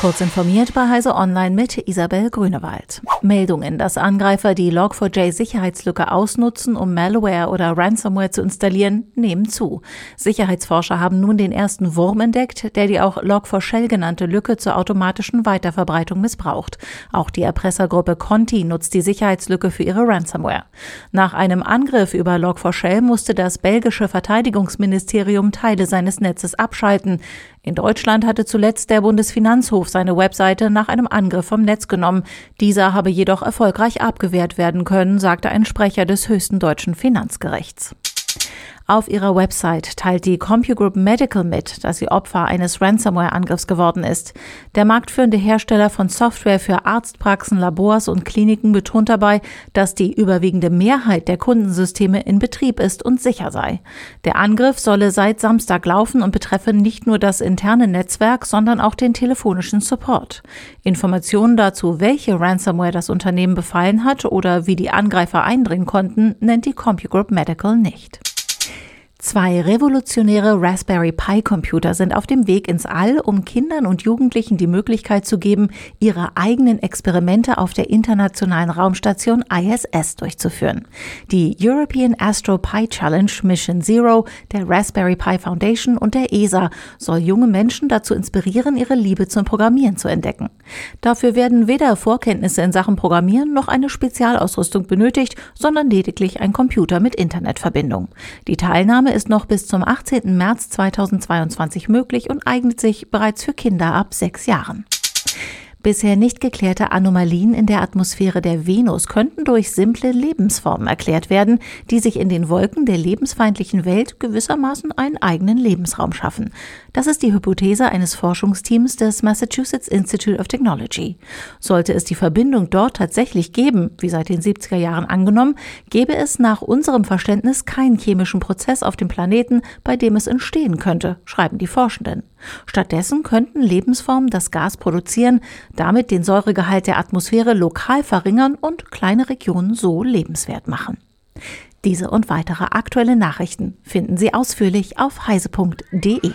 Kurz informiert bei Heise Online mit Isabel Grünewald. Meldungen, dass Angreifer die Log4j-Sicherheitslücke ausnutzen, um Malware oder Ransomware zu installieren, nehmen zu. Sicherheitsforscher haben nun den ersten Wurm entdeckt, der die auch Log4Shell genannte Lücke zur automatischen Weiterverbreitung missbraucht. Auch die Erpressergruppe Conti nutzt die Sicherheitslücke für ihre Ransomware. Nach einem Angriff über Log4Shell musste das belgische Verteidigungsministerium Teile seines Netzes abschalten. In Deutschland hatte zuletzt der Bundesfinanzhof seine Webseite nach einem Angriff vom Netz genommen. Dieser habe jedoch erfolgreich abgewehrt werden können, sagte ein Sprecher des höchsten deutschen Finanzgerichts. Auf ihrer Website teilt die CompuGroup Medical mit, dass sie Opfer eines Ransomware-Angriffs geworden ist. Der marktführende Hersteller von Software für Arztpraxen, Labors und Kliniken betont dabei, dass die überwiegende Mehrheit der Kundensysteme in Betrieb ist und sicher sei. Der Angriff solle seit Samstag laufen und betreffe nicht nur das interne Netzwerk, sondern auch den telefonischen Support. Informationen dazu, welche Ransomware das Unternehmen befallen hat oder wie die Angreifer eindringen konnten, nennt die CompuGroup Medical nicht. Zwei revolutionäre Raspberry Pi Computer sind auf dem Weg ins All, um Kindern und Jugendlichen die Möglichkeit zu geben, ihre eigenen Experimente auf der internationalen Raumstation ISS durchzuführen. Die European Astro Pi Challenge Mission Zero der Raspberry Pi Foundation und der ESA soll junge Menschen dazu inspirieren, ihre Liebe zum Programmieren zu entdecken. Dafür werden weder Vorkenntnisse in Sachen Programmieren noch eine Spezialausrüstung benötigt, sondern lediglich ein Computer mit Internetverbindung. Die Teilnahme ist noch bis zum 18. März 2022 möglich und eignet sich bereits für Kinder ab sechs Jahren. Bisher nicht geklärte Anomalien in der Atmosphäre der Venus könnten durch simple Lebensformen erklärt werden, die sich in den Wolken der lebensfeindlichen Welt gewissermaßen einen eigenen Lebensraum schaffen. Das ist die Hypothese eines Forschungsteams des Massachusetts Institute of Technology. Sollte es die Verbindung dort tatsächlich geben, wie seit den 70er Jahren angenommen, gäbe es nach unserem Verständnis keinen chemischen Prozess auf dem Planeten, bei dem es entstehen könnte, schreiben die Forschenden. Stattdessen könnten Lebensformen das Gas produzieren, damit den Säuregehalt der Atmosphäre lokal verringern und kleine Regionen so lebenswert machen. Diese und weitere aktuelle Nachrichten finden Sie ausführlich auf heise.de.